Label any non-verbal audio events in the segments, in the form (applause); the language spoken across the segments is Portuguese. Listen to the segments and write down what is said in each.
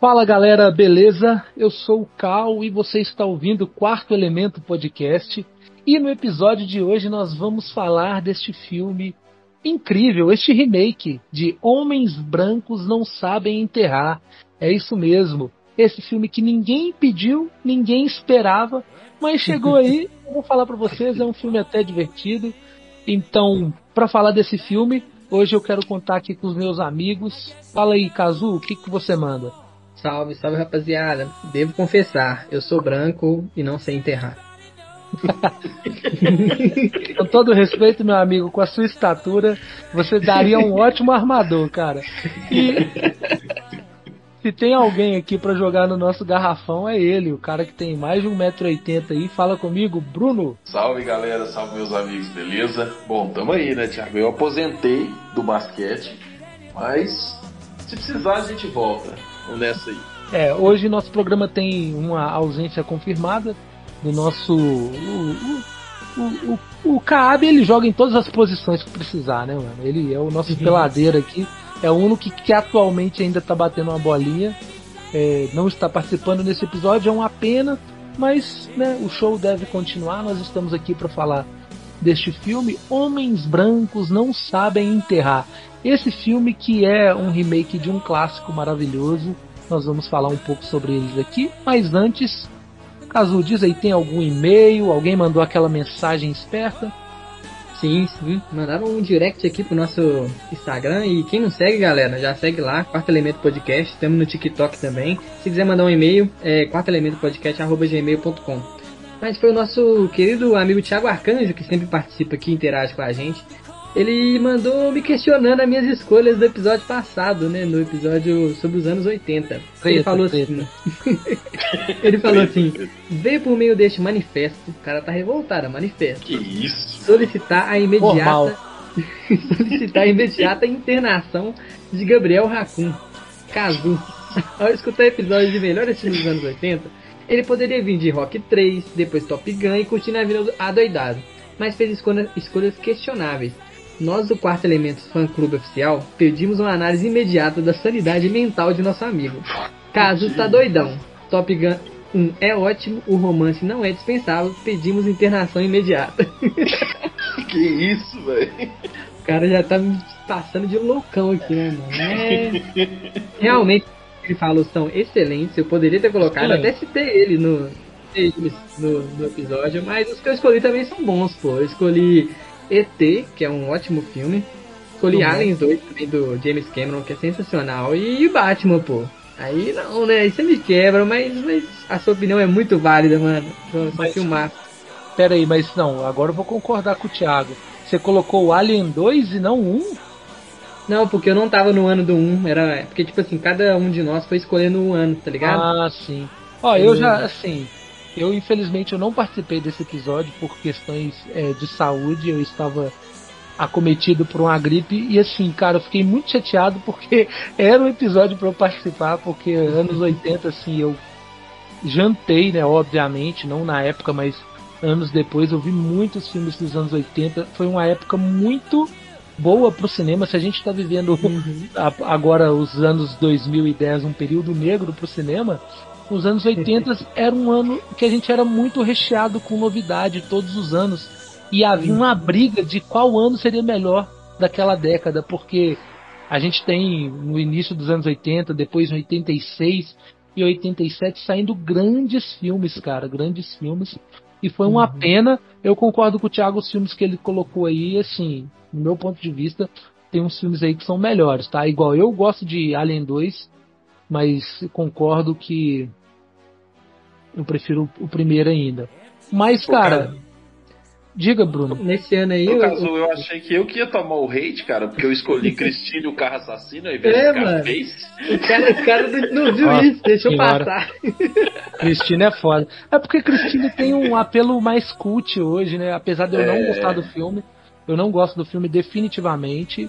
Fala galera, beleza? Eu sou o Cal e você está ouvindo o Quarto Elemento Podcast. E no episódio de hoje nós vamos falar deste filme incrível, este remake de Homens Brancos Não Sabem Enterrar. É isso mesmo. Esse filme que ninguém pediu, ninguém esperava, mas chegou aí. (laughs) Eu vou falar para vocês, é um filme até divertido. Então, para falar desse filme, hoje eu quero contar aqui com os meus amigos. Fala aí, Kazu, o que, que você manda? Salve, salve rapaziada. Devo confessar, eu sou branco e não sei enterrar. (laughs) com todo respeito, meu amigo, com a sua estatura, você daria um (laughs) ótimo armador, cara. E se tem alguém aqui para jogar no nosso garrafão, é ele, o cara que tem mais de 1,80m aí. Fala comigo, Bruno. Salve galera, salve meus amigos, beleza? Bom, tamo aí, né, Thiago? Eu aposentei do basquete, mas se precisar a gente volta. Vamos nessa aí. É, hoje nosso programa tem uma ausência confirmada do nosso. O, o, o, o Kaab ele joga em todas as posições que precisar, né, mano? Ele é o nosso uhum. peladeiro aqui. É o único que, que atualmente ainda tá batendo uma bolinha. É, não está participando nesse episódio, é uma pena, mas né, o show deve continuar. Nós estamos aqui para falar deste filme Homens Brancos Não Sabem Enterrar. Esse filme que é um remake de um clássico maravilhoso. Nós vamos falar um pouco sobre eles aqui, mas antes, caso diz aí, tem algum e-mail, alguém mandou aquela mensagem esperta? Sim, sim. Mandaram um direct aqui pro nosso Instagram. E quem não segue, galera, já segue lá, Quarto Elemento Podcast. Estamos no TikTok também. Se quiser mandar um e-mail, é quartoelementopodcast.gmail.com. Mas foi o nosso querido amigo Thiago Arcanjo, que sempre participa aqui e interage com a gente. Ele mandou me questionando as minhas escolhas do episódio passado, né? No episódio sobre os anos 80. Ele falou assim. (laughs) ele falou assim: veio por meio deste manifesto. O cara tá revoltado, manifesto. Que isso? Solicitar a imediata. (laughs) solicitar a imediata internação de Gabriel Racun. Casu. (laughs) Ao escutar episódios de melhores filmes dos anos 80, ele poderia vir de Rock 3, depois Top Gun e curtir a vida adoidado. Mas fez escolhas, escolhas questionáveis nós do Quarto Elemento Fã Clube Oficial pedimos uma análise imediata da sanidade mental de nosso amigo. Caso tá doidão. Top Gun 1 é ótimo, o romance não é dispensável, pedimos internação imediata. (laughs) que isso, velho? O cara já tá me passando de loucão aqui, né, mano? É... Realmente, ele falou são excelentes. Eu poderia ter colocado, até citei ele no, no, no, episódio, mas os que eu escolhi também são bons, pô. Eu escolhi ET, que é um ótimo filme. Escolhi Aliens 2 também do James Cameron, que é sensacional. E Batman, pô. Aí não, né? Isso me quebra, mas, mas a sua opinião é muito válida, mano. Só, mas, filmar. Pera aí, mas não, agora eu vou concordar com o Thiago. Você colocou o Alien 2 e não 1? Não, porque eu não tava no ano do 1. Era, porque, tipo assim, cada um de nós foi escolhendo um ano, tá ligado? Ah, sim. Ó, eu, eu já, assim, eu, infelizmente, eu não participei desse episódio por questões é, de saúde. Eu estava acometido por uma gripe e assim, cara, eu fiquei muito chateado porque (laughs) era um episódio para eu participar, porque anos 80 assim, eu jantei, né, obviamente, não na época, mas anos depois eu vi muitos filmes dos anos 80. Foi uma época muito boa pro cinema. Se a gente está vivendo uhum. agora os anos 2010, um período negro pro cinema, os anos 80 era um ano que a gente era muito recheado com novidade todos os anos. E havia uma briga de qual ano seria melhor daquela década, porque a gente tem no início dos anos 80, depois em 86 e 87 saindo grandes filmes, cara, grandes filmes. E foi uma uhum. pena. Eu concordo com o Thiago, os filmes que ele colocou aí, assim, no meu ponto de vista, tem uns filmes aí que são melhores, tá? Igual eu gosto de Alien 2, mas concordo que eu prefiro o primeiro ainda. Mas, cara, cara, diga, Bruno. Nesse ano aí. No caso, eu, eu achei que eu que ia tomar o hate, cara, porque eu escolhi (laughs) Cristine o carro assassino ao invés é, do cara fez. O cara, o cara não viu Nossa, isso, deixa eu passar. (laughs) Cristina é foda. É porque Cristina tem um apelo mais cult hoje, né? Apesar de eu é... não gostar do filme. Eu não gosto do filme definitivamente.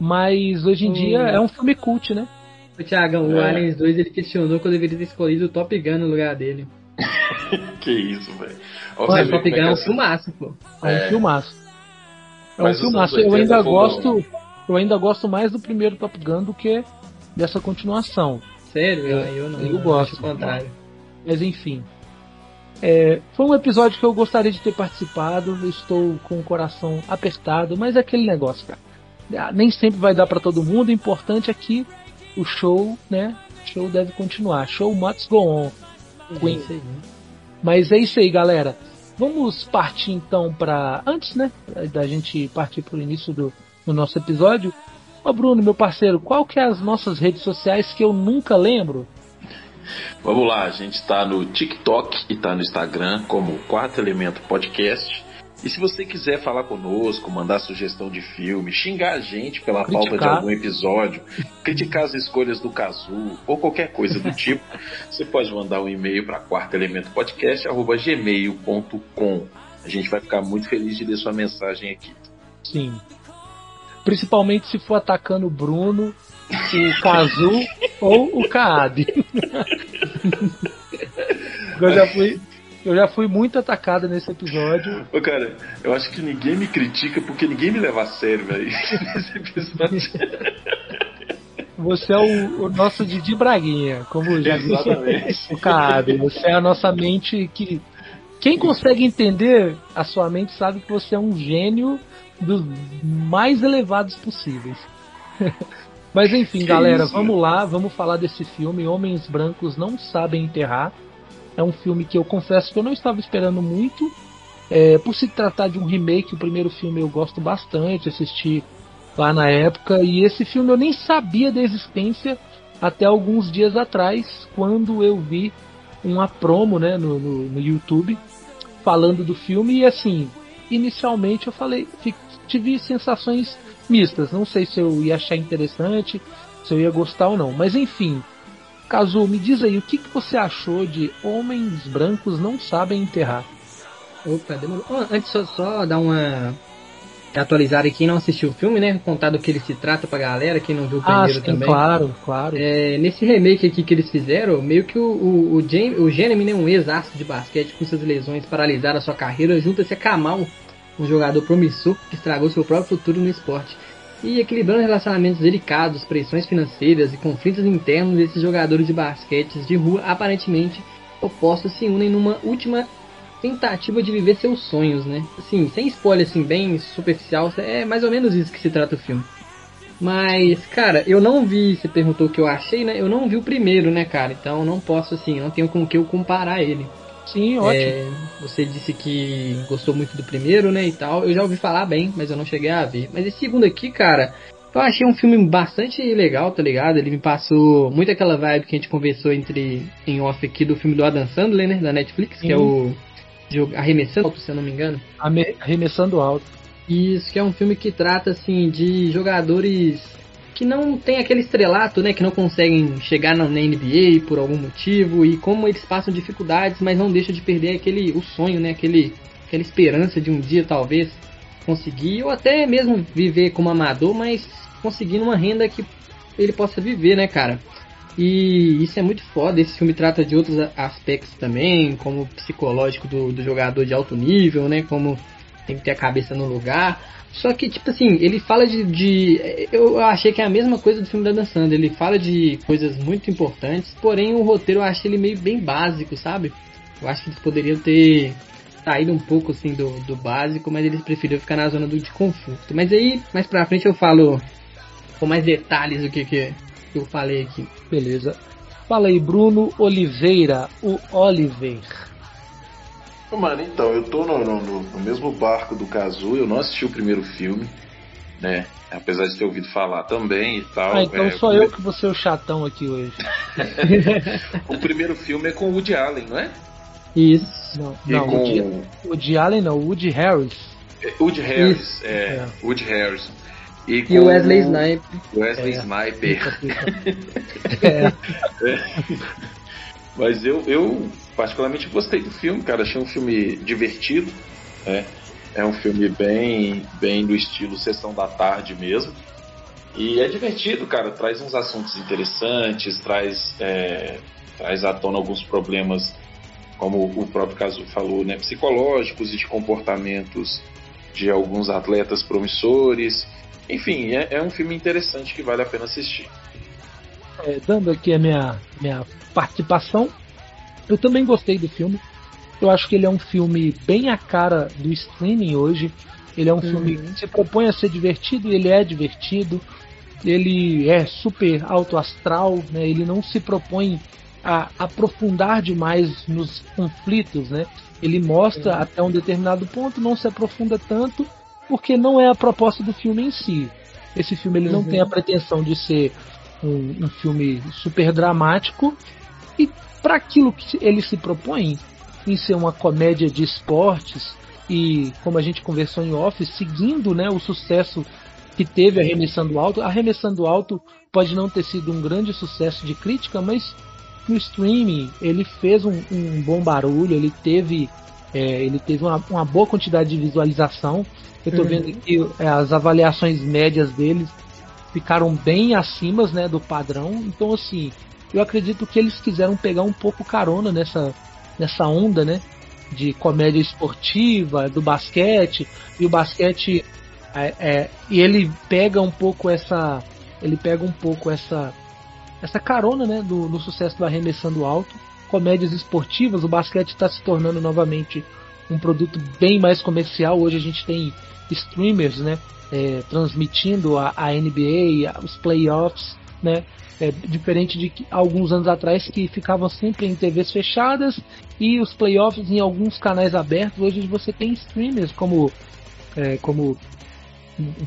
Mas hoje em hum. dia é um filme cult, né? O Thiagão, é. o Aliens 2 ele questionou que eu deveria ter escolhido o Top Gun no lugar dele. (laughs) que isso, velho. O Top Gun é um filmaço, pô. É, é um filmaço. É um filmaço. Eu ainda gosto. Eu ainda gosto mais do primeiro Top Gun do que dessa continuação. sério? Eu, eu não. Eu gosto. Acho o contrário. Mas enfim. É, foi um episódio que eu gostaria de ter participado. Eu estou com o coração apertado, mas é aquele negócio, cara. Ah, Nem sempre vai dar para todo mundo. O importante é que o show, né? O show deve continuar. Show must go on. Queen. É. Mas é isso aí, galera. Vamos partir então para antes, né, da gente partir para o início do, do nosso episódio. Ô Bruno, meu parceiro, qual que é as nossas redes sociais que eu nunca lembro? Vamos lá, a gente está no TikTok e está no Instagram como Quarto Elemento Podcast. E se você quiser falar conosco, mandar sugestão de filme, xingar a gente pela falta de algum episódio, criticar as escolhas do Cazu ou qualquer coisa do tipo, (laughs) você pode mandar um e-mail para quartoelementopodcast.gmail.com. A gente vai ficar muito feliz de ler sua mensagem aqui. Sim. Principalmente se for atacando o Bruno, o Kazu (laughs) ou o Kaad. eu (laughs) já fui eu já fui muito atacado nesse episódio. (laughs) Ô, cara, eu acho que ninguém me critica porque ninguém me leva a sério, velho. (laughs) Nesse episódio. (laughs) Você é o, o nosso Didi Braguinha, como já disse Exatamente. o Kaad. Você é a nossa mente que. Quem consegue entender a sua mente sabe que você é um gênio dos mais elevados possíveis. Mas enfim, Que galera, isso, vamos lá, vamos falar desse filme. Homens Brancos Não Sabem Enterrar. É um filme que eu confesso que eu não estava esperando muito. É, por se tratar de um remake, o primeiro filme eu gosto bastante, assisti lá na época. E esse filme eu nem sabia da existência até alguns dias atrás, quando eu vi uma promo né, no, no, no YouTube falando do filme. E assim, inicialmente eu falei, tive sensações mistas. Não sei se eu ia achar interessante, se eu ia gostar ou não. Mas enfim, Kazu, me diz aí, o que, que você achou de Homens Brancos Não Sabem Enterrar? Opa, demorou. Ó, antes só, só dar uma atualizada quem não assistiu o filme, né? Contar do que ele se trata pra galera, quem não viu o Ah, primeiro sim, também. claro, claro. É, nesse remake aqui que eles fizeram, meio que o, o, o, o Jeremy, né, um ex-astro de basquete com suas lesões paralisaram a sua carreira, junta-se a Kamal, um jogador promissor que estragou seu próprio futuro no esporte. E equilibrando relacionamentos delicados, pressões financeiras e conflitos internos, esses jogadores de basquete de rua aparentemente opostos se unem numa última tentativa de viver seus sonhos, né? Assim, sem spoiler, assim, bem superficial, é mais ou menos isso que se trata o filme. Mas, cara, eu não vi, você perguntou o que eu achei, né? Eu não vi o primeiro, né, cara? Então não posso, assim, não tenho com o que eu comparar ele. Sim, ótimo. É, você disse que gostou muito do primeiro, né, e tal. Eu já ouvi falar bem, mas eu não cheguei a ver. Mas esse segundo aqui, cara, eu achei um filme bastante legal, tá ligado? Ele me passou muito aquela vibe que a gente conversou entre em off aqui do filme do Adam Sandler, né, da Netflix, que é o Arremessando, se eu não me engano. Arremessando alto. Isso, que é um filme que trata, assim, de jogadores que não tem aquele estrelato, né? Que não conseguem chegar na NBA por algum motivo e como eles passam dificuldades, mas não deixam de perder aquele, o sonho, né? Aquele, aquela esperança de um dia, talvez, conseguir, ou até mesmo viver como amador, mas conseguindo uma renda que ele possa viver, né, cara? E isso é muito foda. Esse filme trata de outros aspectos também, como o psicológico do, do jogador de alto nível, né? Como tem que ter a cabeça no lugar. Só que, tipo assim, ele fala de, de- Eu achei que é a mesma coisa do filme da Dan Sandler. Ele fala de coisas muito importantes, porém o roteiro eu acho ele meio bem básico, sabe? Eu acho que eles poderiam ter saído um pouco assim do, do básico, mas eles preferiram ficar na zona do de conforto. Mas aí, mais pra frente eu falo com mais detalhes o que, que eu falei aqui. Beleza. Fala aí, Bruno Oliveira, o Oliver. Mano, então, eu tô no, no- no- no mesmo barco do Kazu, eu não assisti o primeiro filme, né? Apesar de ter ouvido falar também e tal. Ah, então é, eu que vou ser o chatão aqui hoje. (laughs) O primeiro filme é com o Woody Allen, não é? Isso. Não, E não com o Woody, Woody Allen não, o Woody Harris. é, Woody Harris, é, É. Woody Harris. E, E com o Wesley Snipes. Wesley É. Sniper. (laughs) É, Mas eu, eu particularmente gostei do filme, cara. Achei um filme divertido, né? É um filme bem, bem do estilo Sessão da Tarde mesmo. E é divertido, cara. Traz uns assuntos interessantes, traz, é, traz à tona alguns problemas, como o próprio caso falou, né? Psicológicos e de comportamentos de alguns atletas promissores. Enfim, é, é um filme interessante que vale a pena assistir. é, dando aqui a minha, minha participação, eu também gostei do filme. Eu acho que ele é um filme bem a cara do streaming hoje. Ele é um uhum. filme que se propõe a ser divertido, ele é divertido. Ele é super alto astral, né? Ele não se propõe a aprofundar demais nos conflitos, né? Ele mostra uhum. até um determinado ponto, não se aprofunda tanto, porque não é a proposta do filme em si. Esse filme ele não uhum. tem a pretensão de ser um, um filme super dramático e para aquilo que ele se propõe em ser uma comédia de esportes e como a gente conversou em off, seguindo né, o sucesso que teve Arremessando Alto. Arremessando Alto pode não ter sido um grande sucesso de crítica, mas no streaming ele fez um, um bom barulho, ele teve, é, ele teve uma, uma, boa quantidade de visualização. Eu estou uhum. vendo que é, as avaliações médias deles ficaram bem acima né, do padrão. Então, assim, eu acredito que eles quiseram pegar um pouco carona nessa, nessa onda, né? De comédia esportiva, do basquete, e o basquete é, é, e ele pega um pouco essa. Ele pega um pouco essa. Essa carona né, do, do sucesso do Arremessando Alto. Comédias esportivas, o basquete está se tornando novamente um produto bem mais comercial. Hoje a gente tem streamers né, é, transmitindo a, a NBA, os playoffs, né? É, diferente de que, alguns anos atrás que ficavam sempre em TVs fechadas e os playoffs em alguns canais abertos. Hoje você tem streamers como, é, como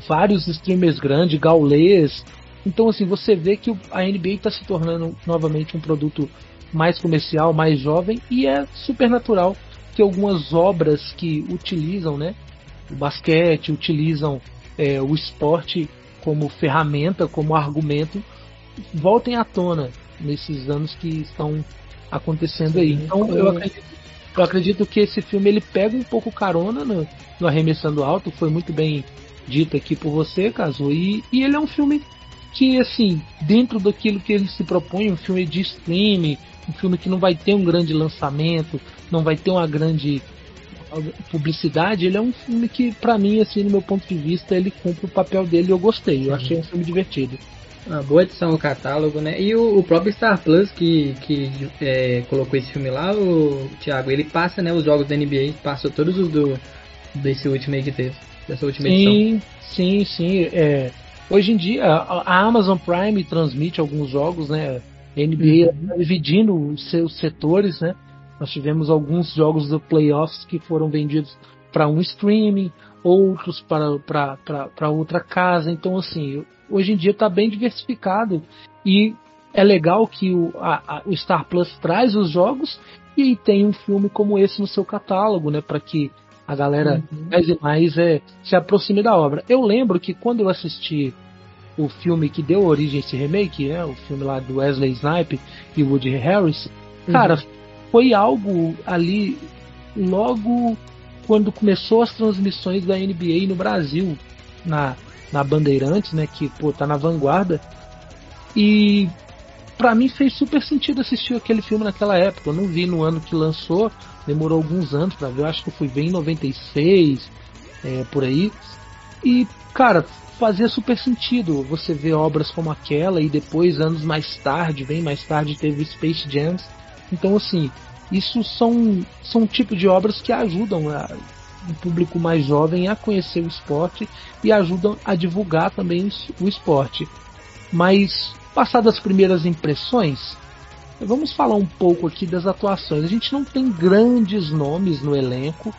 vários streamers grandes, gaulês. Então assim, você vê que a NBA está se tornando novamente um produto mais comercial, mais jovem e é super natural que algumas obras que utilizam né, o basquete, utilizam é, o esporte como ferramenta, como argumento, voltem à tona nesses anos que estão acontecendo aí. Então eu acredito, eu acredito, que esse filme ele pega um pouco carona no, no Arremessando Alto, foi muito bem dito aqui por você, Caso, e, e ele é um filme que, assim, dentro daquilo que ele se propõe, um filme de streaming, um filme que não vai ter um grande lançamento, não vai ter uma grande publicidade, ele é um filme que, para mim, assim, no meu ponto de vista, ele cumpre o papel dele e eu gostei. Eu achei um filme divertido. Uma boa edição ao catálogo, né? E o, o próprio Star Plus que, que é, colocou esse filme lá, o Thiago, ele passa, né, os jogos da NBA, passou todos os do desse último aí que teve, dessa última sim, edição. Sim, sim, é. Hoje em dia a, Amazon Prime transmite alguns jogos, né? NBA uhum. Tá dividindo os seus setores, né? Nós tivemos alguns jogos do playoffs que foram vendidos para um streaming, outros para outra casa. Então, assim, hoje em dia está bem diversificado e é legal que o, a, a, o Star Plus traz os jogos e tem um filme como esse no seu catálogo, né, para que a galera uhum. mais e mais é, se aproxime da obra. Eu lembro que quando eu assisti o filme que deu origem a esse remake, né, o filme lá do Wesley Snipe e Woody Harris, uhum. cara, foi algo ali logo quando começou as transmissões da NBA no Brasil, na na Bandeirantes, né, que pô, tá na vanguarda. E para mim fez super sentido assistir aquele filme naquela época. Eu não vi no ano que lançou, demorou alguns anos para ver. Eu acho que fui bem em 96, é, por aí. E, cara, fazia super sentido você ver obras como aquela e depois, anos mais tarde, bem mais tarde, teve Space Jams. Então, assim, isso são, são um tipo de obras que ajudam a um público mais jovem a conhecer o esporte e ajudam a divulgar também o esporte. Mas, passadas as primeiras impressões, vamos falar um pouco aqui das atuações. A gente não tem grandes nomes no elenco.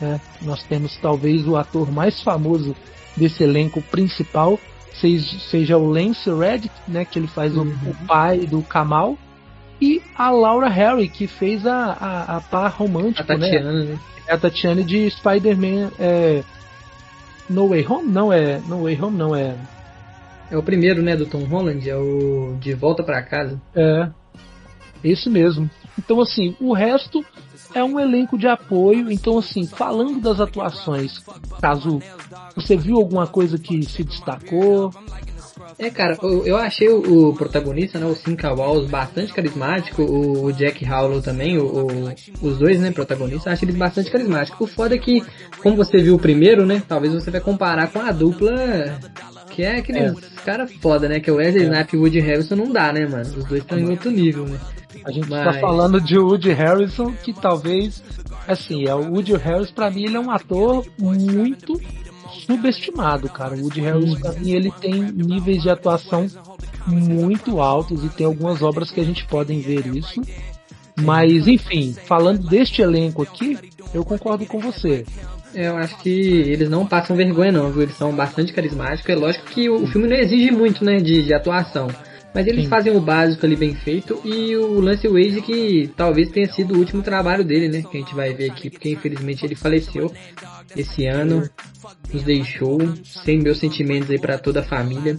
Né? Nós temos talvez o ator mais famoso desse elenco principal, seja, seja o Lance Reddick, né, que ele faz uhum. o, o, pai do Kamal, e a Laura Harry, que fez a, a, a par romântica, né? né? É a Tatiane de Spider-Man é, No Way Home? Não é. No Way Home não é. É o primeiro, né, do Tom Holland, é o De Volta para Casa. É. Esse mesmo. Então, assim, o resto é um elenco de apoio. Então, assim, falando das atuações, caso você viu alguma coisa que se destacou, é, cara, eu, eu achei o, o, protagonista, né, o Cinca Walls, bastante carismático, o, o Jack Howlow também, o, os dois, né, protagonistas, achei eles bastante carismáticos. O foda é que, como você viu o primeiro, né, talvez você vai comparar com a dupla Que é aqueles é. cara foda, né? Que é o Wesley é. Snipes e o Woody Harrison não dá, né, mano? Os dois estão em outro nível, né? A gente tá Mas... tá falando de Woody Harrison, que talvez, assim, é o Woody Harrison, pra mim, ele é um ator muito subestimado, cara. O Woody Harrison, pra mim, ele tem níveis de atuação muito altos e tem algumas obras que a gente pode ver isso. Mas, enfim, falando deste elenco aqui, eu concordo com você. Eu acho que eles não passam vergonha não, viu? Eles são bastante carismáticos. É lógico que o filme não exige muito, né, de, de atuação. Mas eles Sim. fazem o básico ali bem feito e o Lance Wade que talvez tenha sido o último trabalho dele, né? Que a gente vai ver aqui, porque infelizmente ele faleceu esse ano, nos deixou, sem meus sentimentos aí para toda a família.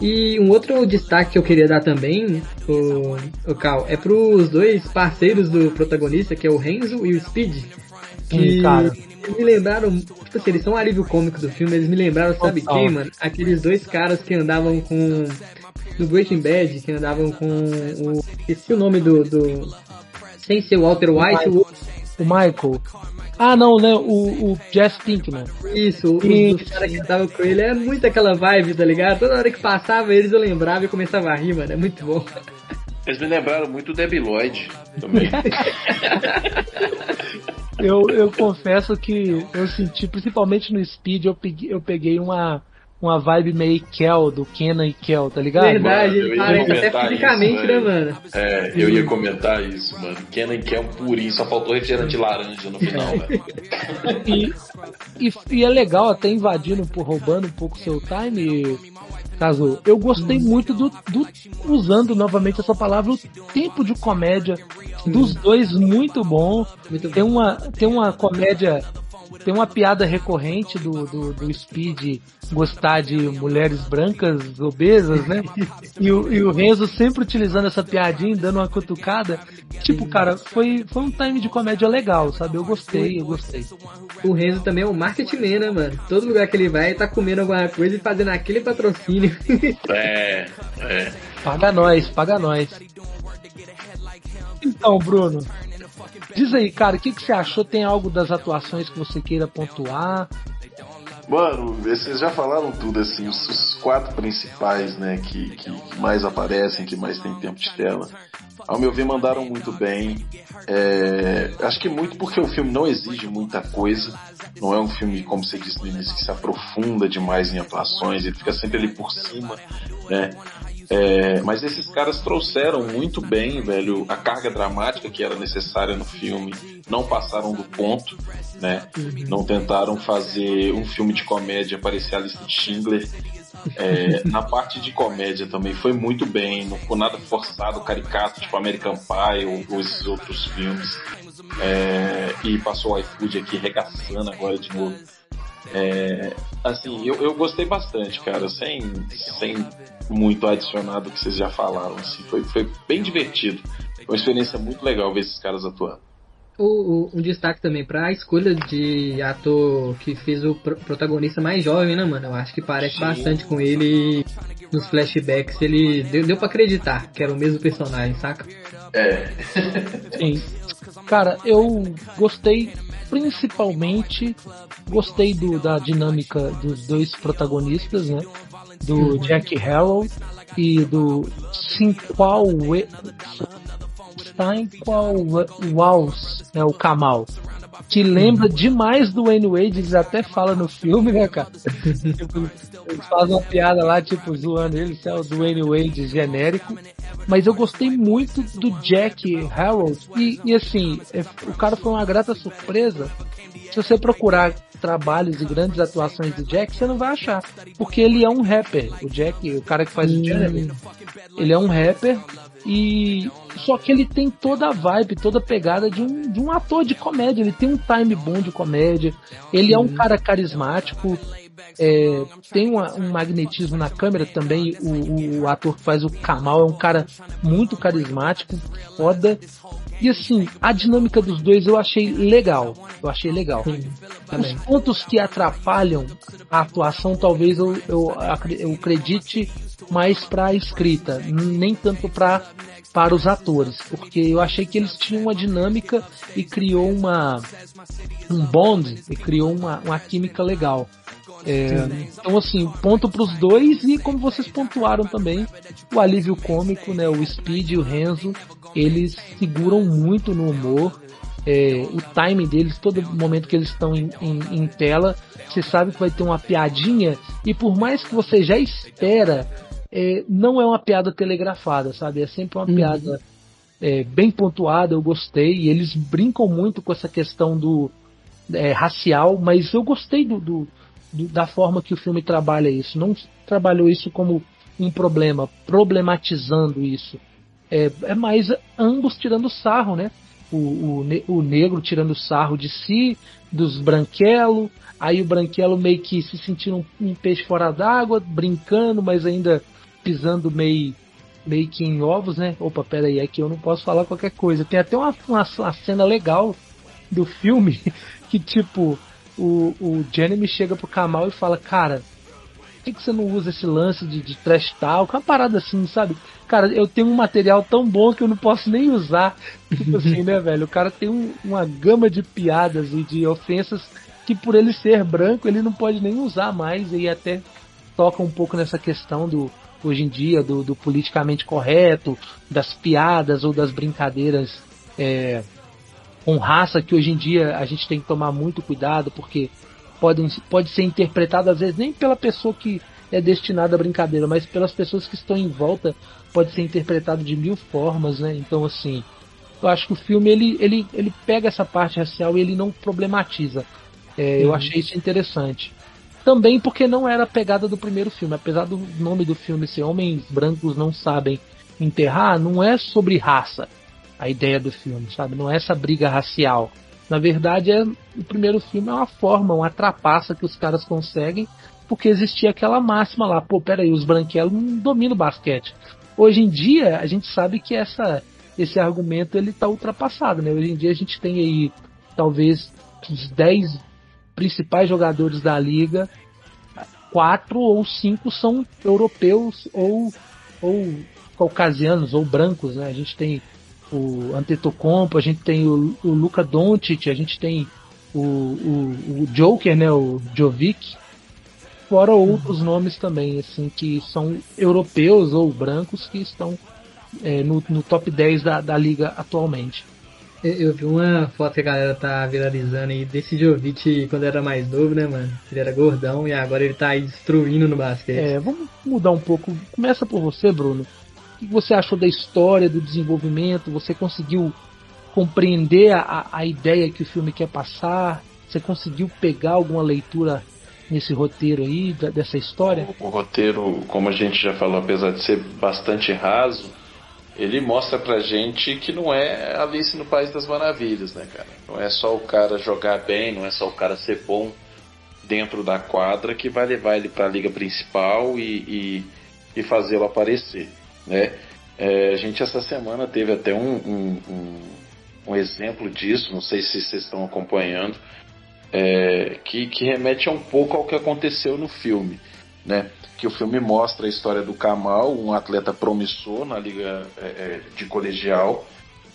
E um outro destaque que eu queria dar também, o, o Cal, é pros dois parceiros do protagonista, que é o Renzo e o Speed. Que, cara me lembraram, tipo assim, eles são um alívio cômico do filme, eles me lembraram, sabe Total. quem, mano? Aqueles dois caras que andavam com. No Breaking Bad, que andavam com o. Esqueci o nome do. do sem ser o Walter White, o, o Michael. Ah, não, né? O, o Jeff Pinkman. Isso, e... os caras que andavam com ele é muito aquela vibe, tá ligado? Toda hora que passava eles eu lembrava e começava a rir, mano. É muito bom. Eles me lembraram muito do Debbie Lloyd também. (laughs) eu, eu confesso que eu senti, principalmente no Speed, eu peguei, eu peguei uma, uma vibe meio Kel, do Kenan e Kel, tá ligado? Verdade, mano, parece até fisicamente, isso, né, mano? É, eu ia comentar isso, mano. Kenan e Kel purinho, só faltou refrigerante laranja no final, velho. (laughs) E, e, e, é legal, até invadindo, roubando um pouco seu time, caso eu gostei muito do, do, usando novamente essa palavra o tempo de comédia dos dois muito bom muito tem bom. uma tem uma comédia tem uma piada recorrente do, do, do Speed gostar de mulheres brancas obesas, né? E o, e o Renzo sempre utilizando essa piadinha, dando uma cutucada. Tipo, cara, foi, foi um time de comédia legal, sabe? Eu gostei, eu gostei. O Renzo também é um marketing man, né, mano? Todo lugar que ele vai, tá comendo alguma coisa e fazendo aquele patrocínio. (laughs) É, é. Paga nós, paga nós. Então, Bruno, Diz aí, cara, o que, que você achou? Tem algo das atuações que você queira pontuar? Mano, vocês já falaram tudo, assim, os, os quatro principais, né, que, que, mais aparecem, que mais tem tempo de tela. Ao meu ver, mandaram muito bem. É, acho que muito porque o filme não exige muita coisa. Não é um filme, como você disse no início, que se aprofunda demais em atuações. Ele fica sempre ali por cima, né? É, mas esses caras trouxeram muito bem, velho, a carga dramática que era necessária no filme. Não passaram do ponto, né? Não tentaram fazer um filme de comédia parecer a lista de Schindler. É, na parte de comédia também foi muito bem, não ficou nada forçado, caricato, tipo American Pie ou, ou esses outros filmes. É, e passou o iFood aqui regaçando agora de novo. É, assim, eu, eu gostei bastante, cara, sem, sem muito adicionado que vocês já falaram. Assim, foi, foi bem divertido. Foi uma experiência muito legal ver esses caras atuando. O, o, um destaque também para a escolha de ator que fez o pr protagonista mais jovem, né, mano? Eu acho que parece bastante com ele nos flashbacks. Ele deu, deu para acreditar que era o mesmo personagem, saca? É. Sim. (laughs) Cara, eu gostei principalmente gostei do, da dinâmica dos dois protagonistas, né? Do Jack Harrow e do Sinqual Steinqual Walls, né? O Kamal que lembra demais do Wayne Wade, eles até falam no filme, né, cara? (laughs) eles fazem uma piada lá, tipo, zoando ele, é o do Wayne Wade genérico. Mas eu gostei muito do Jack Harold. E, e assim, é, o cara foi uma grata surpresa. Se você procurar trabalhos e grandes atuações do Jack, você não vai achar. Porque ele é um rapper. O Jack, o cara que faz hum. o Jeremy, ele é um rapper e só que ele tem toda a vibe, toda a pegada de um, de um ator de comédia. Ele tem um time bom de comédia. Ele é um carismático. É, tem uma, um magnetismo na câmera também. O, o, ator que faz o Kamal é um cara muito carismático, foda. E assim, a dinâmica dos dois eu achei legal. Eu achei legal. Sim, Os pontos que atrapalham a atuação, talvez eu, eu, eu acredite mais para a escrita, nem tanto para para os atores, porque eu achei que eles tinham uma dinâmica e criou uma um bond e criou uma, uma química legal. É, então, assim, ponto para os dois e como vocês pontuaram também, o alívio cômico, né? O Speed e o Renzo, eles seguram muito no humor. É, o timing deles, todo momento que eles estão em, em, em, tela, você sabe que vai ter uma piadinha e por mais que você já espera, é, não é uma piada telegrafada, sabe? É sempre uma uhum. piada é, bem pontuada, eu gostei. E eles brincam muito com essa questão do é, racial, mas eu gostei do, do, do, da forma que o filme trabalha isso. Não trabalhou isso como um problema, problematizando isso. É, é mais ambos tirando sarro, né? O, o, o negro tirando sarro de si, dos branquelos, aí o branquelo meio que se sentindo um, um peixe fora d'água, brincando, mas ainda pisando meio meio que em ovos, né? Opa, pera aí, aqui eu não posso falar qualquer coisa. Tem até uma, uma, uma cena legal do filme (laughs) que, tipo, o, o Jeremy chega pro Kamal e fala, cara, por que, que você não usa esse lance de, de trash talk? Uma parada assim, sabe? Cara, eu tenho um material tão bom que eu não posso nem usar. (laughs) Tipo assim, né, velho? O cara tem um, uma gama de piadas e de ofensas que por ele ser branco, ele não pode nem usar mais e até toca um pouco nessa questão do, hoje em dia do, do politicamente correto, das piadas ou das brincadeiras é, com raça que hoje em dia a gente tem que tomar muito cuidado porque podem, pode ser interpretado às vezes nem pela pessoa que é destinada à brincadeira, mas pelas pessoas que estão em volta pode ser interpretado de mil formas, né? Então assim, eu acho que o filme ele, ele, ele pega essa parte racial e ele não problematiza. É, Eu uhum. achei isso interessante. Também porque não era a pegada do primeiro filme. Apesar do nome do filme ser Homens Brancos Não Sabem Enterrar, não é sobre raça a ideia do filme, sabe? Não é essa briga racial. Na verdade, é, o primeiro filme é uma forma, uma trapaça que os caras conseguem, porque existia aquela máxima lá, pô, peraí, os branquelos não dominam o basquete. Hoje em dia, a gente sabe que essa, esse argumento ele tá ultrapassado, né? Hoje em dia a gente tem aí talvez uns 10 principais jogadores da liga, quatro ou cinco são europeus ou, ou caucasianos ou brancos, né? A gente tem o Antetokounmpo, a gente tem o, o Luka Doncic, a gente tem o, o, o Joker, né? O Jovic, fora outros nomes também, assim, que são europeus ou brancos que estão é, no, no top 10 da, da liga atualmente. Eu vi uma foto que a galera tá viralizando aí desse Jovic quando era mais novo, né, mano? Ele era gordão e agora ele tá aí destruindo no basquete. É, vamos mudar um pouco. Começa por você, Bruno. O que você achou da história, do desenvolvimento? Você conseguiu compreender a, a ideia que o filme quer passar? Você conseguiu pegar alguma leitura nesse roteiro aí, dessa história? O, o roteiro, como a gente já falou, apesar de ser bastante raso, ele mostra pra gente que não é Alice no País das Maravilhas, né, cara? Não é só o cara jogar bem, não é só o cara ser bom dentro da quadra que vai levar ele para a liga principal e, e, e fazê-lo aparecer, né? É, a gente essa semana teve até um, um, um, um, exemplo disso, não sei se vocês estão acompanhando, é, que, que remete um pouco ao que aconteceu no filme, né? Que o filme mostra a história do Kamal, um atleta promissor na liga é, é, de colegial,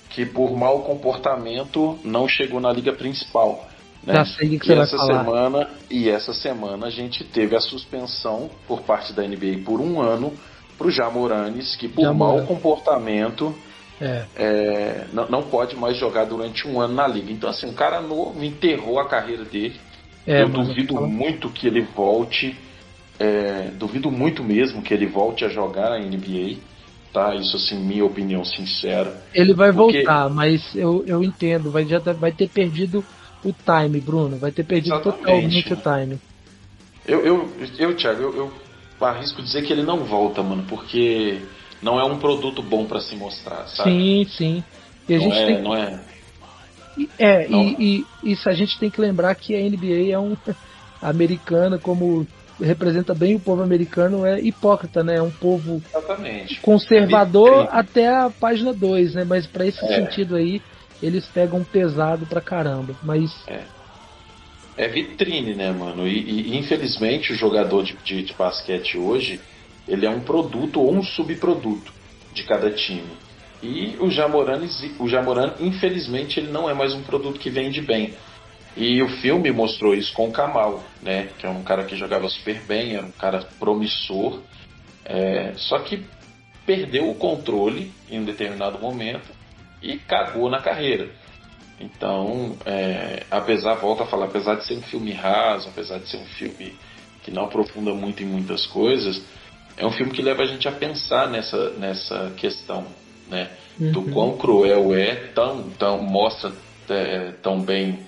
que por mau comportamento não chegou na liga principal. Né? Já sei que você e essa vai falar. semana e essa semana a gente teve a suspensão por parte da NBA por um ano para o Jamoranes, que por mau comportamento é. É, não, não, pode mais jogar durante um ano na liga. Então assim, um cara novo enterrou a carreira dele. É, Eu duvido muito que ele volte é, duvido muito mesmo que ele volte a jogar a NBA, tá? Isso assim, minha opinião sincera. Ele vai porque... voltar, mas eu, eu entendo, vai, já vai ter perdido o time, Bruno. Vai ter perdido Exatamente. totalmente o time. Eu, eu, eu Thiago, eu, eu arrisco dizer que ele não volta, mano, porque não é um produto bom para se mostrar, sabe? Sim, sim. E a não gente é, tem... não é. É, não. E, e, isso a gente tem que lembrar que a NBA é um (laughs) americana, como representa bem o povo americano é hipócrita, né? É um povo Exatamente. conservador é até a página 2, né? Mas para esse é. sentido aí, eles pegam pesado pra caramba. Mas. É, é vitrine, né, mano? E, e infelizmente o jogador de, de, de, basquete hoje, ele é um produto ou um subproduto de cada time. E o Jamoran, o Jamoran, infelizmente, ele não é mais um produto que vende bem. E o filme mostrou isso com o Kamal, né? Que é um cara que jogava super bem, era um cara promissor. É, só que perdeu o controle em um determinado momento e cagou na carreira. Então, é, apesar, volta a falar, apesar de ser um filme raso, apesar de ser um filme que não aprofunda muito em muitas coisas, é um filme que leva a gente a pensar nessa, nessa questão, né? Uhum. Do quão cruel é, tão, tão mostra é, tão bem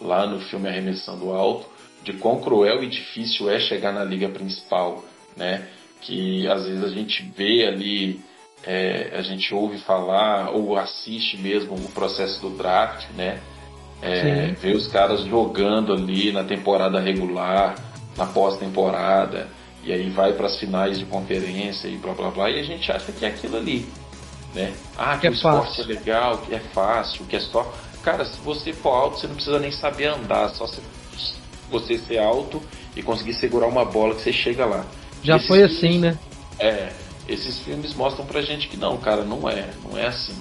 lá no filme Arremessando Alto, de quão cruel e difícil é chegar na liga principal, né? Que às vezes a gente vê ali, é, a gente ouve falar ou assiste mesmo o processo do draft, né? É, vê os caras jogando ali na temporada regular, na pós-temporada, e aí vai para as finais de conferência e blá blá blá, e a gente acha que é aquilo ali, né? Ah, que, que é o esporte fácil. é legal, que é fácil, que é só Cara, se você for alto, você não precisa nem saber andar, só se você ser alto e conseguir segurar uma bola que você chega lá. Já esses foi assim, filmes, né? É, esses filmes mostram pra gente que não, cara, não é, não é assim.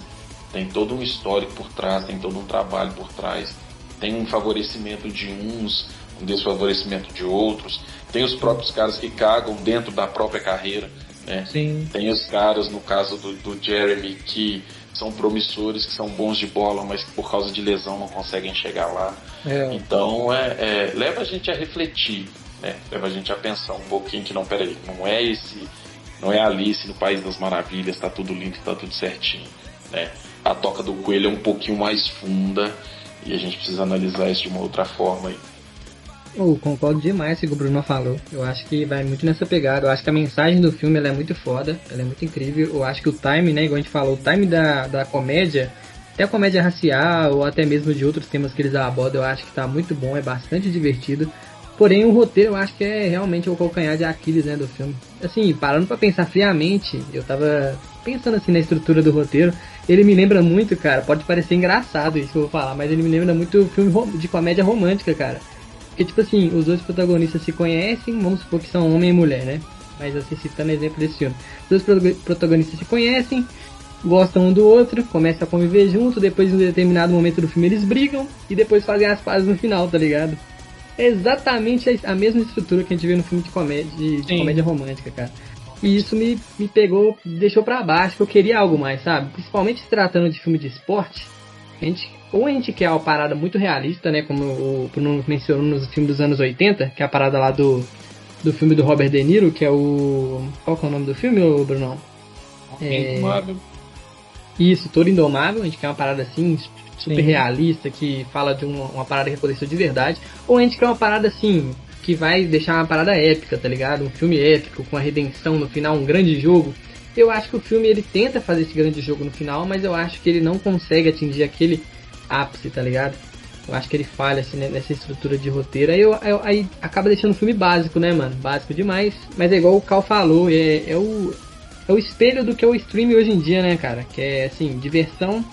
Tem todo um histórico por trás, tem todo um trabalho por trás, tem um favorecimento de uns, um desfavorecimento de outros, tem os próprios caras que cagam dentro da própria carreira, né? Sim. Tem os caras, no caso do, do Jeremy, que são promissores, que são bons de bola, mas que por causa de lesão não conseguem chegar lá. É. Então é, é, leva a gente a refletir, né? leva a gente a pensar um pouquinho que não, peraí, não é esse, não é Alice no País das Maravilhas, tá tudo lindo, tá tudo certinho. Né? A toca do coelho é um pouquinho mais funda e a gente precisa analisar isso de uma outra forma aí. Eu concordo demais com o que o Bruno falou. Eu acho que vai muito nessa pegada. Eu acho que a mensagem do filme é muito foda, ela é muito incrível. Eu acho que o time, né, igual a gente falou, o time da, da comédia, até a comédia racial ou até mesmo de outros temas que eles abordam, eu acho que tá muito bom, é bastante divertido. Porém, o roteiro eu acho que é realmente o calcanhar de Aquiles, né, do filme. Assim, parando para pensar friamente, eu tava pensando assim na estrutura do roteiro, ele me lembra muito, cara, pode parecer engraçado isso que eu vou falar, mas ele me lembra muito filme de comédia romântica, cara. Porque, tipo assim, os dois protagonistas se conhecem, vamos supor que são homem e mulher, né? Mas assim, citando exemplo desse filme. Os dois protagonistas se conhecem, gostam um do outro, começam a conviver junto, depois em um determinado momento do filme eles brigam e depois fazem as pazes no final, tá ligado? É exatamente a mesma estrutura que a gente vê no filme de comédia, de, de comédia romântica, cara. E isso me, me pegou, me deixou para baixo, que eu queria algo mais, sabe? Principalmente se tratando de filme de esporte, a gente ou a gente quer uma parada muito realista, né? Como o Bruno mencionou nos filmes dos anos 80, que é a parada lá do, do filme do Robert De Niro, que é o. Qual que é o nome do filme, Bruno? É... Indomável. Isso, Todo Indomável, a gente quer uma parada assim, super Sim. realista, que fala de uma, uma parada que aconteceu de verdade. Ou a gente quer uma parada assim, que vai deixar uma parada épica, tá ligado? Um filme épico, com a redenção no final, um grande jogo. Eu acho que o filme ele tenta fazer esse grande jogo no final, mas eu acho que ele não consegue atingir aquele ápice, tá ligado? Eu acho que ele falha assim, né, nessa estrutura de roteiro. Aí, eu, eu, aí acaba deixando o filme básico, né, mano? Básico demais. Mas é igual o Cal falou, é, é, o, é o espelho do que é o stream hoje em dia, né, cara? Que é assim, diversão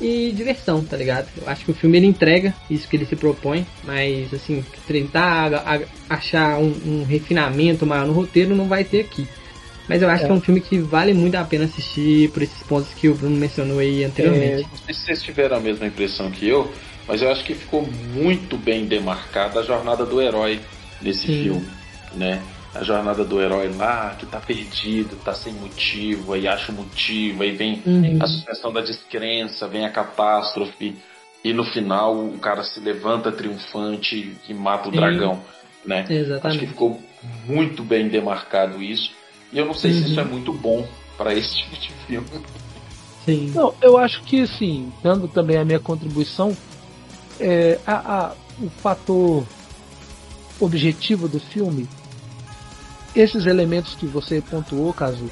e diversão, tá ligado? Eu acho que o filme ele entrega isso que ele se propõe, mas assim, tentar achar um, um refinamento maior no roteiro não vai ter aqui. Mas eu acho é. que é um filme que vale muito a pena assistir por esses pontos que o Bruno mencionou aí anteriormente. É, não sei se vocês tiveram a mesma impressão que eu, mas eu acho que ficou muito bem demarcada a jornada do herói nesse Sim. filme, né? A jornada do herói lá, que tá perdido, tá sem motivo, aí acha o motivo, aí vem uhum. a suspensão da descrença, vem a catástrofe, e no final o cara se levanta triunfante e mata o Sim. dragão, né? Exatamente. Acho que ficou muito bem demarcado isso. E eu não sei uhum. se isso é muito bom para esse (laughs) tipo de filme. Sim. Não, eu acho que assim, dando também a minha contribuição, é, a, a, o fator objetivo do filme, esses elementos que você pontuou, caso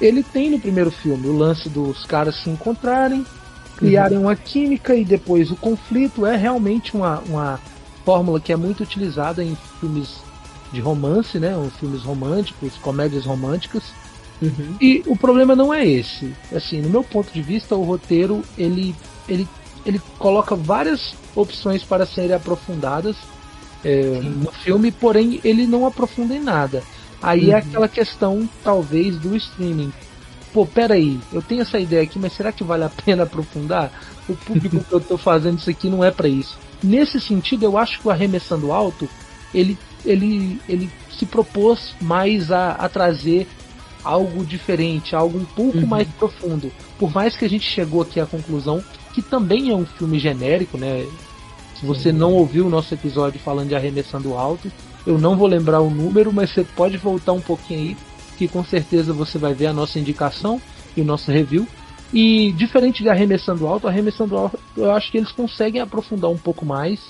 ele tem no primeiro filme o lance dos caras se encontrarem, criarem uhum. uma química e depois o conflito é realmente uma, uma fórmula que é muito utilizada em filmes de romance, né? Os filmes românticos, comédias românticas. Uhum. E o problema não é esse. Assim, no meu ponto de vista, o roteiro ele, ele, ele coloca várias opções para serem aprofundadas é, no filme, porém ele não aprofunda em nada. Aí é uhum. é aquela questão, talvez, do streaming. Pô, peraí, eu tenho essa ideia aqui, mas será que vale a (laughs) pena aprofundar? O público (laughs) que eu tô fazendo isso aqui não é para isso. nesse sentido, eu acho que o Arremessando Alto, ele, ele, ele se propôs mais a, a trazer algo diferente, algo um pouco uhum. mais profundo. Por mais que a gente chegou aqui à conclusão que também é um filme genérico, né? Se você uhum. não ouviu o nosso episódio falando de Arremessando Alto, eu não vou lembrar o número, mas você pode voltar um pouquinho aí, que com certeza você vai ver a nossa indicação e o nosso review. E diferente de Arremessando Alto, Arremessando Alto eu acho que eles conseguem aprofundar um pouco mais.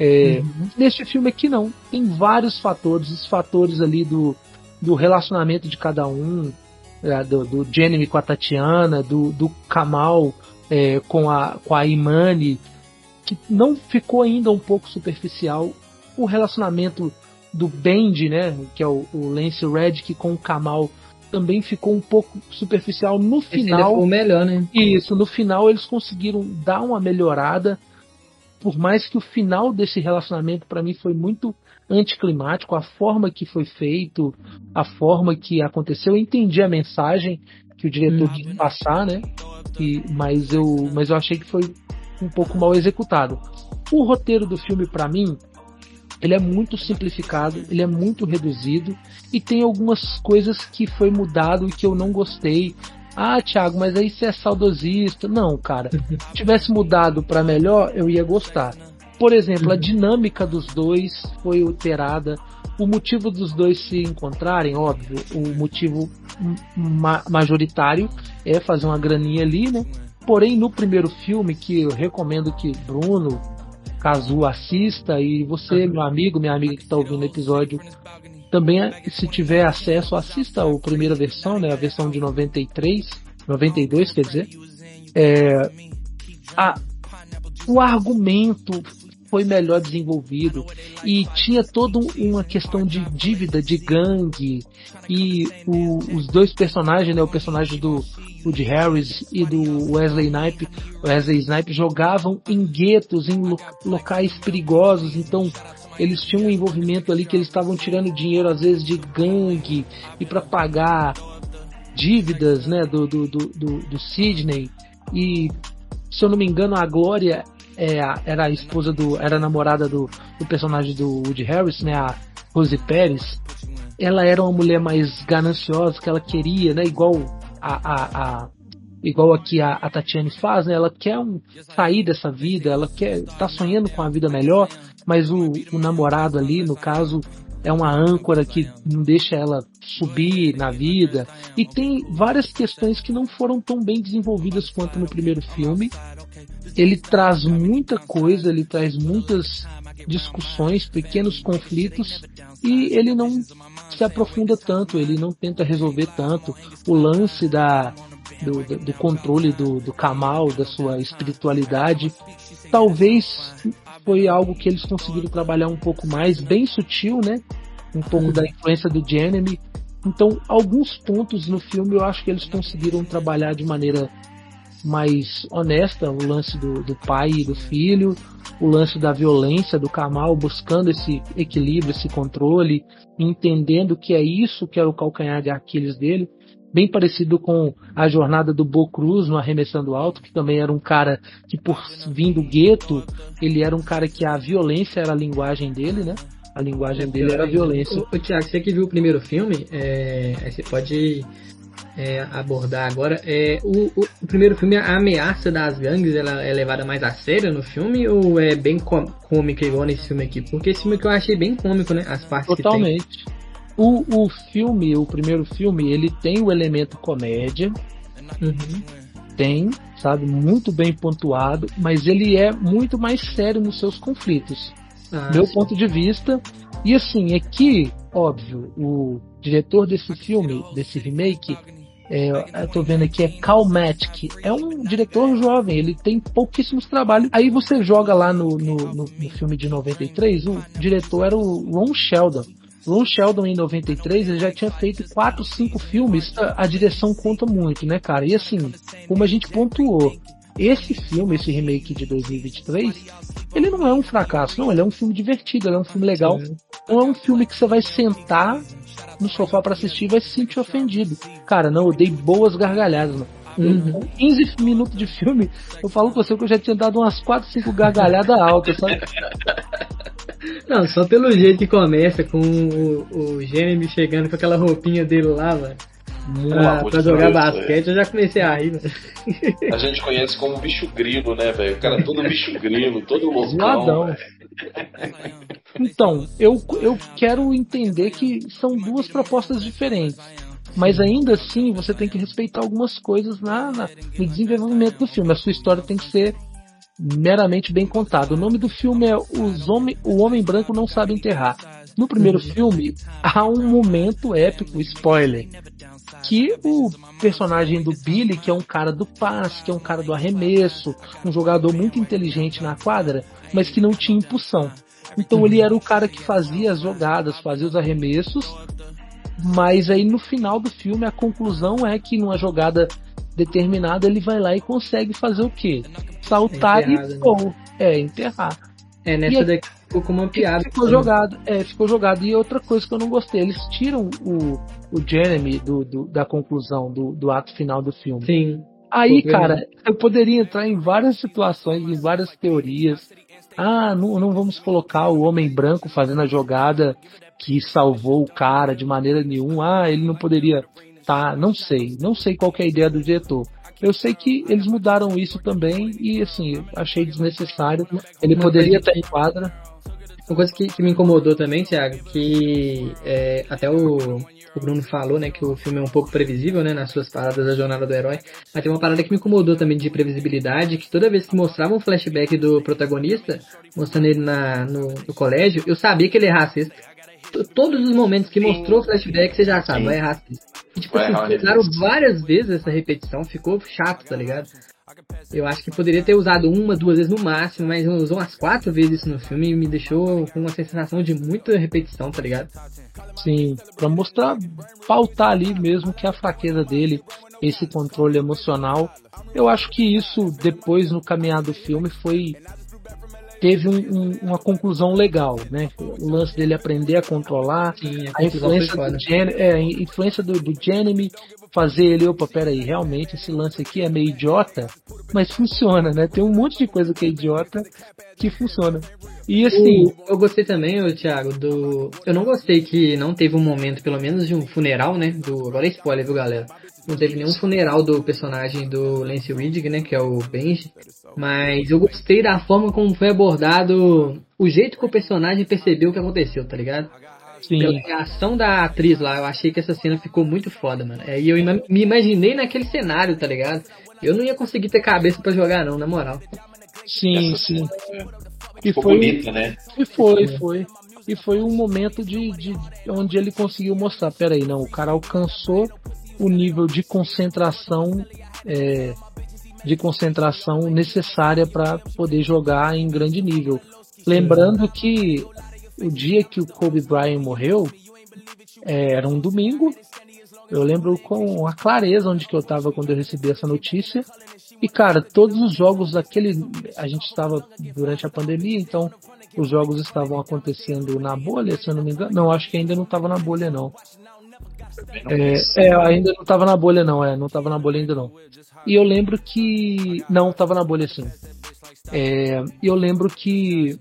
É, uhum. Neste filme aqui não. Tem vários fatores, os fatores ali do, do relacionamento de cada um, é, do, do Jeremy com a Tatiana, do, do Kamal é, com, a, com a Imani, que não ficou ainda um pouco superficial. O relacionamento do Bend, né, que é o, o Lance Reddick com o Kamal, também ficou um pouco superficial no final. Esse melhor, né? Isso, no final eles conseguiram dar uma melhorada. Por mais que o final desse relacionamento para mim foi muito anticlimático, a forma que foi feito, a forma que aconteceu, eu entendi a mensagem que o diretor uhum. quis passar, né? E, mas eu, mas eu achei que foi um pouco mal executado. O roteiro do filme para mim ele é muito simplificado, ele é muito reduzido e tem algumas coisas que foi mudado e que eu não gostei. Ah, Thiago, mas aí você é saudosista. Não, cara. Se tivesse mudado para melhor, eu ia gostar. Por exemplo, a uhum. dinâmica dos dois foi alterada. O motivo dos dois se encontrarem, óbvio, o motivo ma majoritário é fazer uma graninha ali, né? Porém, no primeiro filme, que eu recomendo que Bruno, Kazu assista e você, meu amigo, minha amiga que está ouvindo o episódio, também, se tiver acesso, assista a primeira versão, né, a versão de 93, 92, quer dizer. É, a, o argumento foi melhor desenvolvido e tinha toda uma questão de dívida de gangue e o, os dois personagens, né, o personagem do Woody Harris e do Wesley Snipe, Wesley Snipe jogavam em guetos, em locais perigosos, então eles tinham um envolvimento ali que eles estavam tirando dinheiro às vezes de gangue e para pagar dívidas, né, do, do, do, do, Sidney e se eu não me engano a Glória é, era a esposa do. era a namorada do, do personagem do Woody Harris, né? A Rose Pérez. Ela era uma mulher mais gananciosa, que ela queria, né? Igual a, a, a igual aqui a, a Tatiane faz, né? Ela quer um, sair dessa vida, ela quer tá sonhando com a vida melhor, mas o, o namorado ali, no caso, é uma âncora que não deixa ela subir na vida. E tem várias questões que não foram tão bem desenvolvidas quanto no primeiro filme. Ele traz muita coisa, ele traz muitas discussões, pequenos conflitos, e ele não se aprofunda tanto, ele não tenta resolver tanto. O lance da, do, do, controle do, do Kamal, da sua espiritualidade, talvez foi algo que eles conseguiram trabalhar um pouco mais, bem sutil, né? Um pouco uhum. da influência do Jeremy. Então, alguns pontos no filme eu acho que eles conseguiram trabalhar de maneira mais honesta, o lance do, do pai e do filho, o lance da violência do Kamal, buscando esse equilíbrio, esse controle, entendendo que é isso que era o calcanhar de Aquiles dele bem parecido com a jornada do Bo Cruz no Arremessando Alto, que também era um cara que por vir do gueto, ele era um cara que a violência era a linguagem dele, né? A linguagem dele era a violência. O, o Tiago, você que viu o primeiro filme, é, você pode é, abordar agora. É, o, o, o, primeiro filme, a ameaça das gangues, ela é levada mais a sério no filme ou é bem cômica igual nesse filme aqui? Porque esse filme que eu achei bem cômico, né? As partes Totalmente. que tem. O, o filme, o primeiro filme, ele tem o elemento comédia. Uhum. Tem, sabe, muito bem pontuado, mas ele é muito mais sério nos seus conflitos. Ah, meu sim. ponto de vista. E assim, é que, óbvio, o diretor desse filme, desse remake, é, eu tô vendo aqui, é Cal Matic. É um diretor jovem, ele tem pouquíssimos trabalhos. Aí você joga lá no, no, no, no filme de 93, o diretor era o Ron Sheldon. Ron Sheldon em 93 ele já tinha feito 4, 5 filmes. A, direção conta muito, né, cara? E assim, como a gente pontuou, esse filme, esse remake de 2023, ele não é um fracasso, não. Ele é um filme divertido, ele é um filme legal. Não é um filme que você vai sentar no sofá para assistir e vai se sentir ofendido. Cara, não, eu dei boas gargalhadas, mano. Uhum. 15 minutos de filme, eu falo com você que eu já tinha dado umas 4, 5 gargalhadas altas, sabe? (laughs) Não, só pelo jeito que começa, com o, o Jeremy chegando com aquela roupinha dele lá, mano. Pra, pra jogar basquete, eu já comecei a rir, mano. A gente conhece como bicho grilo, né, velho? O cara é todo bicho grilo, todo (laughs) loucão. Então, eu, eu quero entender que são duas propostas diferentes. Mas ainda assim, você tem que respeitar algumas coisas na, na, no desenvolvimento do filme. A sua história tem que ser meramente bem contada. O nome do filme é Os Homem, O Homem Branco Não Sabe Enterrar. No primeiro uhum. filme, há um momento épico, spoiler, que o personagem do Billy, que é um cara do passe, que é um cara do arremesso, um jogador muito inteligente na quadra, mas que não tinha impulsão. Então ele era o cara que fazia as jogadas, fazia os arremessos, mas aí no final do filme a conclusão é que numa jogada determinada ele vai lá e consegue fazer o quê? Saltar e né? pô, é enterrar. É, nessa daqui ficou como uma piada. Ficou jogado, é, ficou jogado. E outra coisa que eu não gostei, eles tiram o, o Jeremy do, do da conclusão do, do ato final do filme. Sim. Aí, cara, eu poderia entrar em várias situações, em várias teorias. Ah, não, não vamos colocar o homem branco fazendo a jogada que salvou o cara de maneira nenhuma. Ah, ele não poderia. Tá, não sei. Não sei qual é a ideia do diretor. Eu sei que eles mudaram isso também e assim, achei desnecessário. Ele poderia estar em quadra. Uma coisa que, que me incomodou também, Thiago, que é, até o, o Bruno falou, né, que o filme é um pouco previsível, né, nas suas paradas da jornada do herói. Mas tem uma parada que me incomodou também de previsibilidade, que toda vez que mostrava um flashback do protagonista, mostrando ele na, no, no colégio, eu sabia que ele é racista. Todos os momentos que mostrou o flashback, você já sabe, vai é racista. E, tipo assim, usaram várias vezes essa repetição, ficou chato, tá ligado? Eu acho que poderia ter usado uma, duas vezes no máximo, mas usou umas quatro vezes isso no filme e me deixou com uma sensação de muita repetição, tá ligado? Sim, pra mostrar, pautar ali mesmo que a fraqueza dele, esse controle emocional. Eu acho que isso, depois no caminhar do filme, foi teve um, um, uma conclusão legal, né? O lance dele aprender a controlar, Sim, a, a influência, do, Gen é, a influência do, do Jeremy fazer ele, opa, peraí, realmente esse lance aqui é meio idiota, mas funciona, né? Tem um monte de coisa que é idiota que funciona. E assim. Eu, eu gostei também, Thiago, do. Eu não gostei que não teve um momento, pelo menos, de um funeral, né? Do. Agora é spoiler, viu, galera? Não teve nenhum funeral do personagem do Lance Riddick, né? Que é o Benji. Mas eu gostei da forma como foi abordado. O jeito que o personagem percebeu o que aconteceu, tá ligado? Sim. Pela reação da atriz lá, eu achei que essa cena ficou muito foda, mano. Aí eu me imaginei naquele cenário, tá ligado? Eu não ia conseguir ter cabeça para jogar, não, na moral. Sim, sim. E foi bonita, né? E foi, foi. E foi um momento de, de onde ele conseguiu mostrar, peraí, não, o cara alcançou o nível de concentração é, de concentração necessária para poder jogar em grande nível. Lembrando que o dia que o Kobe Bryant morreu é, era um domingo. Eu lembro com a clareza onde que eu estava quando eu recebi essa notícia. E cara, todos os jogos daquele. A gente estava durante a pandemia, então os jogos estavam acontecendo na bolha, se eu não me engano. Não, acho que ainda não estava na bolha, não. É, é, ainda não estava na bolha, não, é, não estava na bolha ainda não. E eu lembro que. Não, estava na bolha sim. É, eu lembro que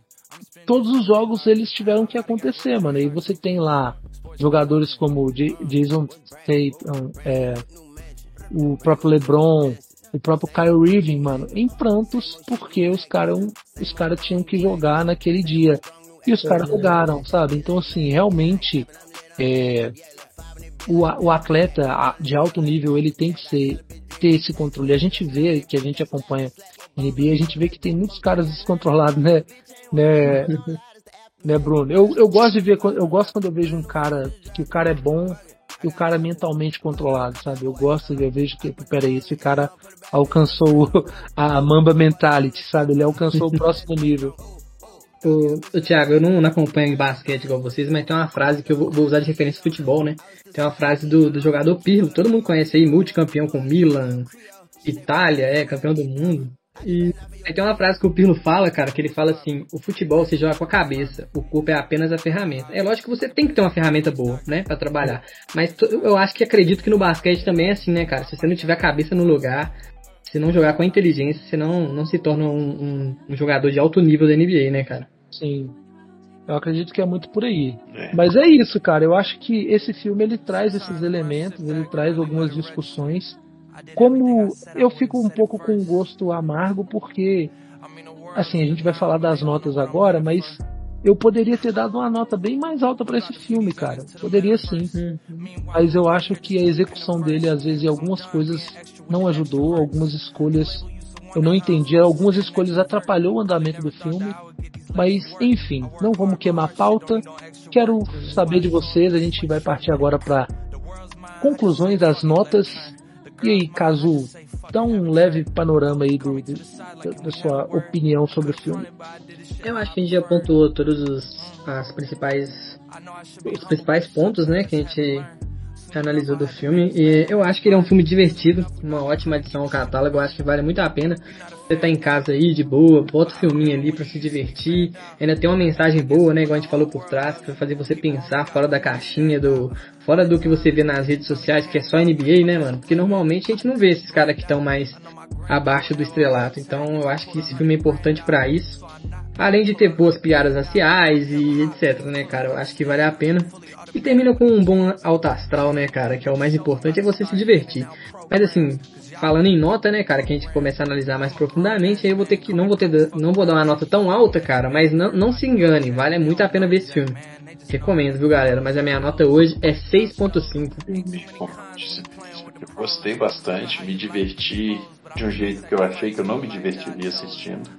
todos os jogos eles tiveram que acontecer, mano. E você tem lá jogadores como Jason Tatum, é, o próprio LeBron, o próprio Kyle Irving, mano, em prantos porque os caras os cara tinham que jogar naquele dia. E os caras jogaram, sabe? Então, assim, realmente, é, o, o atleta de alto nível, ele tem que ser, ter esse controle. A gente vê, que a gente acompanha NBA, a gente vê que tem muitos caras descontrolados, né? né, (laughs) né, Bruno? Eu, eu gosto de ver, eu gosto quando eu vejo um cara que o cara é bom e o cara é mentalmente controlado, sabe? Eu gosto de eu vejo que, peraí, esse cara alcançou (laughs) a Mamba Mentality, sabe? Ele alcançou o próximo nível. O, o Thiago, eu não, não acompanho basquete igual vocês, mas tem uma frase que eu vou, vou usar de referência futebol, né? Tem uma frase do, do jogador Pirlo, todo mundo conhece aí, multicampeão com Milan, Itália, é, campeão do mundo. E aí tem uma frase que o Pirlo fala, cara, que ele fala assim: o futebol você joga com a cabeça, o corpo é apenas a ferramenta. É lógico que você tem que ter uma ferramenta boa, né, para trabalhar. Mas eu acho que acredito que no basquete também é assim, né, cara? Se você não tiver a cabeça no lugar, se não jogar com inteligência, você não, não se torna um, um, um jogador de alto nível da NBA, né, cara? Sim. Eu acredito que é muito por aí. É. Mas é isso, cara. Eu acho que esse filme ele traz esses elementos, ele traz algumas discussões como eu fico um pouco com gosto amargo, porque, assim, a gente vai falar das notas agora, mas eu poderia ter dado uma nota bem mais alta para esse filme, cara. Poderia sim. Mas eu acho que a execução dele, às vezes, em algumas coisas não ajudou, algumas escolhas eu não entendi, algumas escolhas atrapalhou o andamento do filme. Mas, enfim, não vamos queimar a pauta. Quero saber de vocês, a gente vai partir agora para conclusões das notas e aí, Cazu, dá um leve panorama aí do, do, da sua opinião sobre o filme. Eu acho que a gente já pontuou todos os as principais os principais pontos, né, que a gente analisou do filme. E eu acho que ele é um filme divertido, uma ótima adição ao catálogo. Eu acho que vale muito a pena. Você tá em casa aí, de boa, bota o filminho ali para se divertir. Ainda tem uma mensagem boa, né? Igual a gente falou por trás, pra fazer você pensar fora da caixinha, do fora do que você vê nas redes sociais, que é só NBA, né, mano? Porque normalmente a gente não vê esses caras que estão mais abaixo do estrelato. Então eu acho que esse filme é importante para isso. Além de ter boas piadas raciais e etc, né, cara? Eu acho que vale a pena. E termina com um bom alto astral, né, cara? Que é o mais importante, é você se divertir. Mas assim, falando em nota, né, cara, que a gente começa a analisar mais profundamente, aí eu vou ter que. Não vou, ter, não vou dar uma nota tão alta, cara, mas não, não se engane, vale muito a pena ver esse filme. Recomendo, viu, galera? Mas a minha nota hoje é 6.5. Gostei bastante, me diverti de um jeito que eu achei que eu não me divertiria assistindo.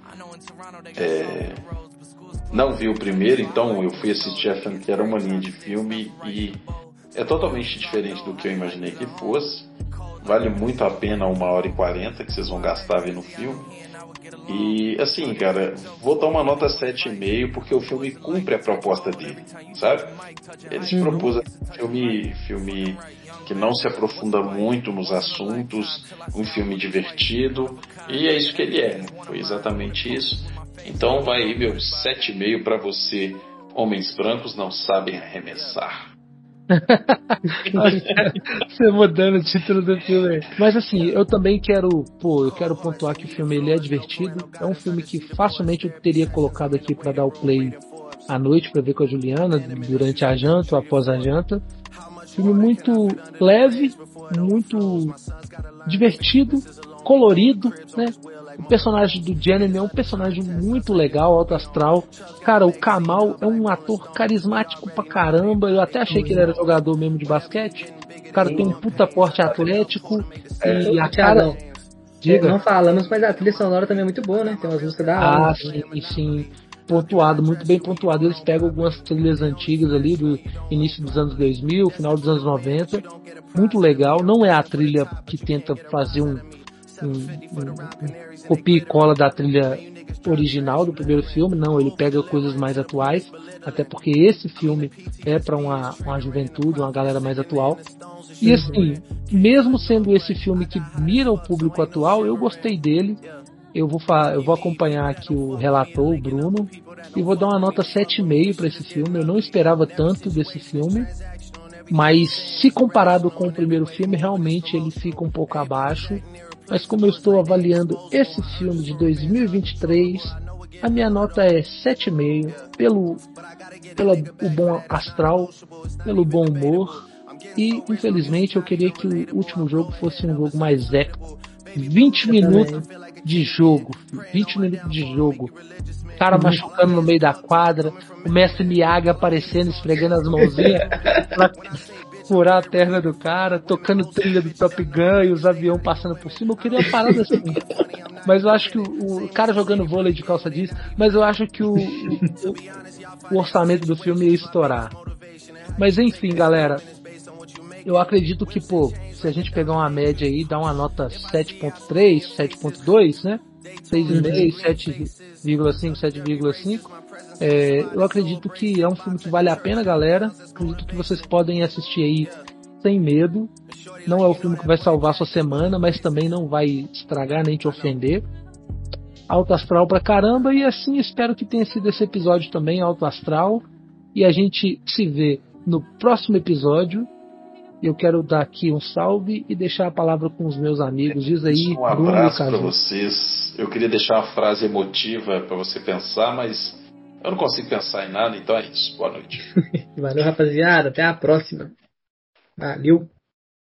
É, não vi o primeiro, então eu fui assistir achando que era uma linha de filme e é totalmente diferente do que eu imaginei que fosse. Vale muito a pena uma hora e quarenta que vocês vão gastar vendo o filme. E assim, cara, vou dar uma nota 7,5 porque o filme cumpre a proposta dele, sabe? Ele se uhum. propôs um filme, filme que não se aprofunda muito nos assuntos, um filme divertido, e é isso que ele é. Foi exatamente isso. Então vai aí meu 7,5 para você. Homens brancos não sabem arremessar. (laughs) Você mudando o título do filme. Mas assim, eu também quero, pô, eu quero pontuar que o filme ele é divertido. É um filme que facilmente eu teria colocado aqui para dar o play à noite para ver com a Juliana durante a janta ou após a janta. Filme muito leve, muito divertido, colorido, né? O personagem do Jeremy é um personagem muito legal, alto astral. Cara, o Kamal é um ator carismático pra caramba. Eu até achei que ele era jogador mesmo de basquete. O cara tem um puta porte atlético e a cara. Diga. Não falamos, mas a trilha sonora também é muito boa, né? Tem umas músicas da Ah, sim, sim. Pontuado, muito bem pontuado. Eles pegam algumas trilhas antigas ali do início dos anos 2000, final dos anos 90. Muito legal. Não é a trilha que tenta fazer um, um, um, um copia e cola da trilha original do primeiro filme, não, ele pega coisas mais atuais, até porque esse filme é para uma, uma juventude, uma galera mais atual. E assim, mesmo sendo esse filme que mira o público atual, eu gostei dele. Eu vou, eu vou acompanhar aqui o relator, o Bruno, e vou dar uma nota 7,5 para esse filme. Eu não esperava tanto desse filme, mas se comparado com o primeiro filme, realmente ele fica um pouco abaixo. Mas como eu estou avaliando esse filme de 2023, a minha nota é 7,5 pelo pelo o bom astral, pelo bom humor e infelizmente eu queria que o último jogo fosse um jogo mais épico. 20 minutos de jogo, 20 minutos de jogo. Cara uhum. machucando no meio da quadra, o mestre Miyaga aparecendo, esfregando as mãozinhas furar a perna do cara, tocando trilha do Top Gun e os aviões passando por cima. Eu queria parada assim. Mas eu acho que o, o cara jogando vôlei de calça jeans, mas eu acho que o, o, o orçamento do filme ia estourar. Mas enfim, galera, eu acredito que, pô, se a gente pegar uma média aí, dá uma nota 7.3, 7.2, né? 6,5, 7,5, 7,5. É, eu acredito que é um filme que vale a pena, galera. Acredito que vocês podem assistir aí sem medo. Não é o filme que vai salvar sua semana, mas também não vai estragar nem te ofender. alto astral pra caramba. E assim espero que tenha sido esse episódio também, alto astral. E a gente se vê no próximo episódio. Eu quero dar aqui um salve e deixar a palavra com os meus amigos. Diz aí, um abraço para vocês. Eu queria deixar uma frase emotiva para você pensar, mas eu não consigo pensar em nada, então é isso. Boa noite. (laughs) Valeu, rapaziada. Até a próxima. Valeu.